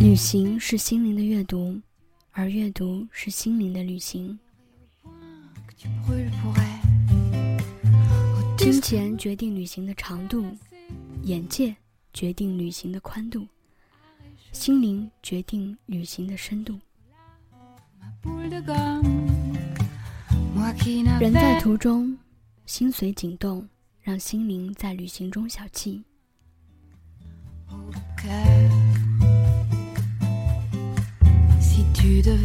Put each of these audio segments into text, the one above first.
旅行是心灵的阅读而阅读是心灵的旅行。金钱决定旅行的长度眼界决定旅行的宽度心灵决定旅行的深度。人在途中心随景动，让心灵在旅行中小憩。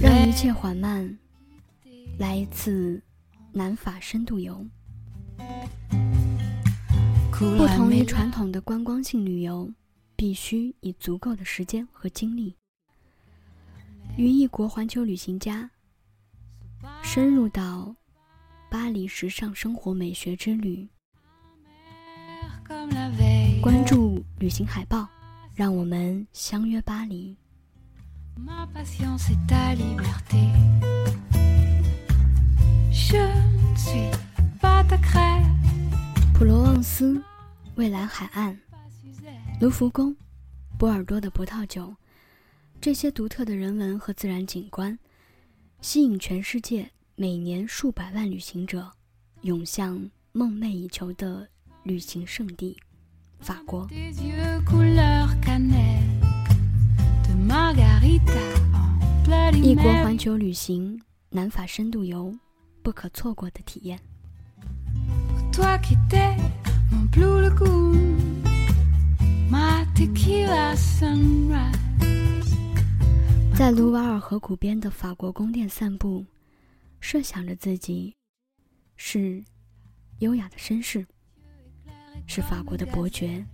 让一切缓慢，来一次南法深度游。不同于传统的观光性旅游，必须以足够的时间和精力，与异国环球旅行家深入到巴黎时尚生活美学之旅，关注旅行海报，让我们相约巴黎。普罗旺斯。蔚蓝海岸、卢浮宫、波尔多的葡萄酒，这些独特的人文和自然景观，吸引全世界每年数百万旅行者涌向梦寐以求的旅行胜地——法国。异国环球旅行，南法深度游，不可错过的体验。在卢瓦尔河谷边的法国宫殿散步，设想着自己是优雅的绅士，是法国的伯爵。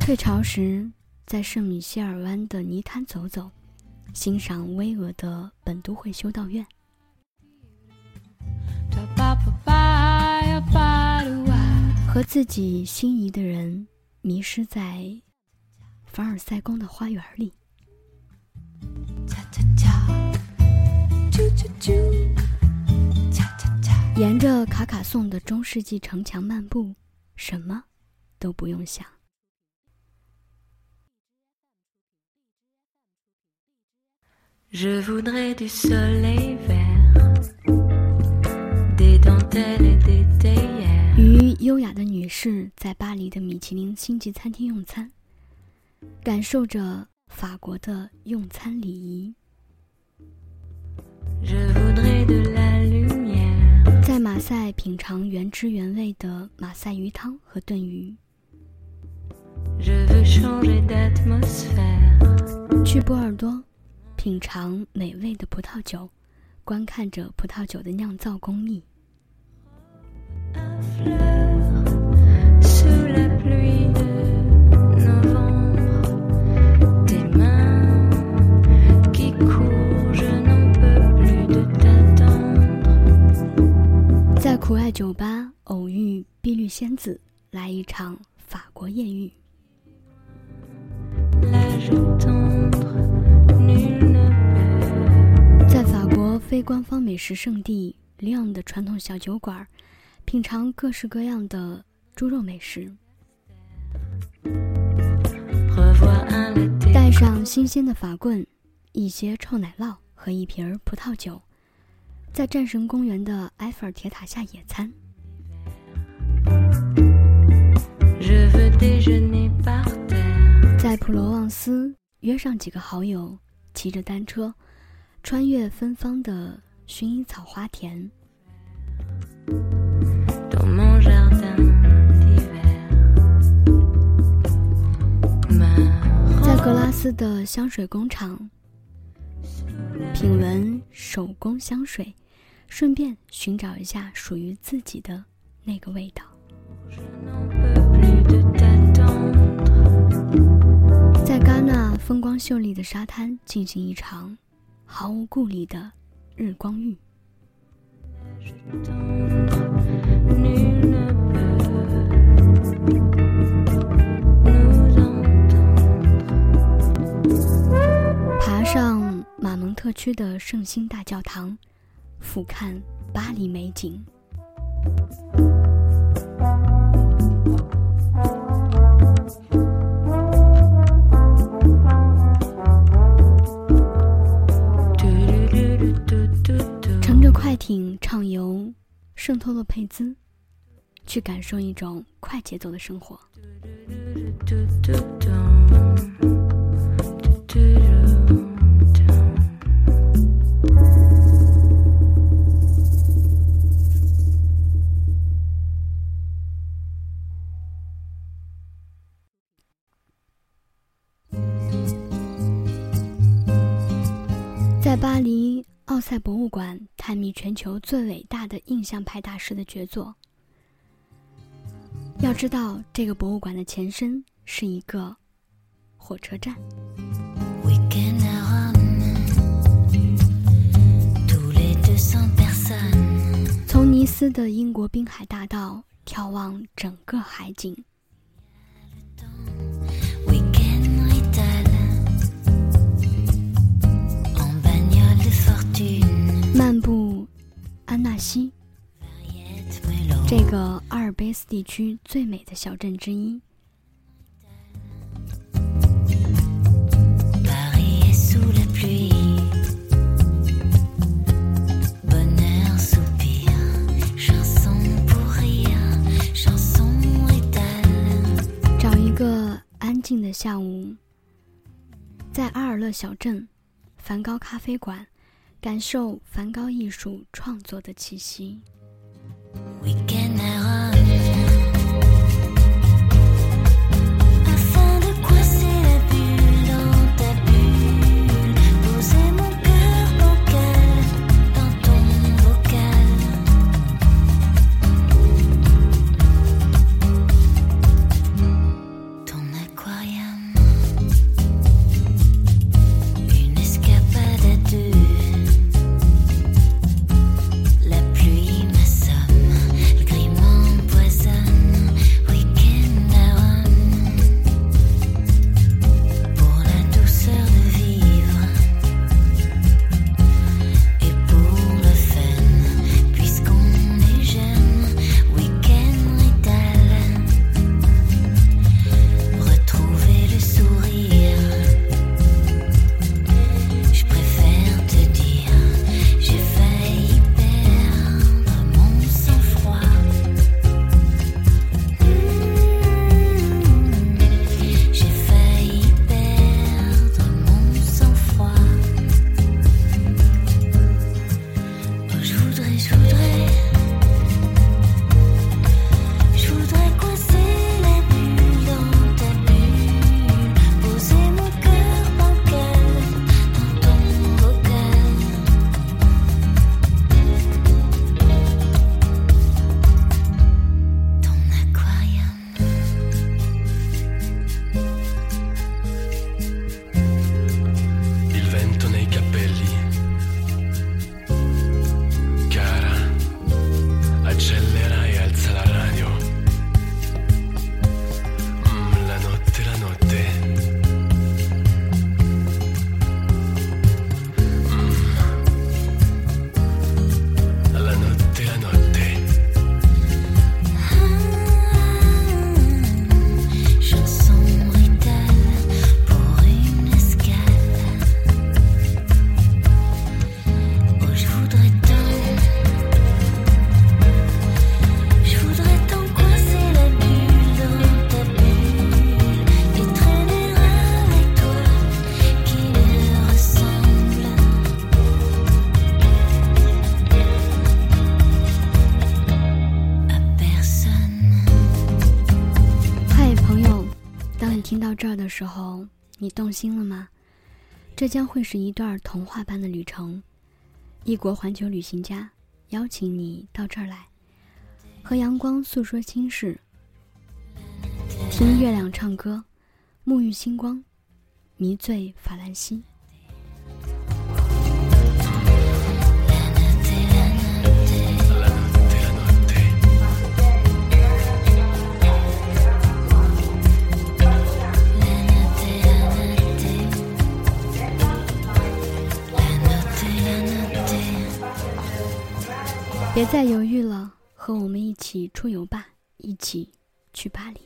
退潮时，在圣米歇尔湾的泥滩走走。欣赏巍峨的本都会修道院，和自己心仪的人迷失在凡尔赛宫的花园里，沿着卡卡颂的中世纪城墙漫步，什么都不用想。优雅的女士在巴黎的米其林星级餐厅用餐，感受着法国的用餐礼仪。在马赛品尝原汁原味的马赛鱼汤和炖鱼。去波尔多。品尝美味的葡萄酒，观看着葡萄酒的酿造工艺。酒吧偶遇碧绿仙子，来一场法国艳遇。在法国非官方美食圣地里昂的传统小酒馆，品尝各式各样的猪肉美食，带上新鲜的法棍，一些臭奶酪和一瓶葡萄酒，在战神公园的埃菲尔铁塔下野餐，在普罗旺斯约上几个好友，骑着单车。穿越芬芳的薰衣草花田，在格拉斯的香水工厂品闻手工香水，顺便寻找一下属于自己的那个味道。在戛纳风光秀丽的沙滩进行一场。毫无顾虑的日光浴，爬上马蒙特区的圣心大教堂，俯瞰巴黎美景，乘着快艇畅游圣托洛佩兹，去感受一种快节奏的生活。在巴黎奥赛博物馆探秘全球最伟大的印象派大师的杰作。要知道，这个博物馆的前身是一个火车站。从尼斯的英国滨海大道眺望整个海景。安纳西，这个阿尔卑斯地区最美的小镇之一。找一个安静的下午，在阿尔勒小镇梵高咖啡馆。感受梵高艺术创作的气息。听到这儿的时候，你动心了吗？这将会是一段童话般的旅程。异国环球旅行家邀请你到这儿来，和阳光诉说心事，听月亮唱歌，沐浴星光，迷醉法兰西。别再犹豫了，和我们一起出游吧，一起去巴黎。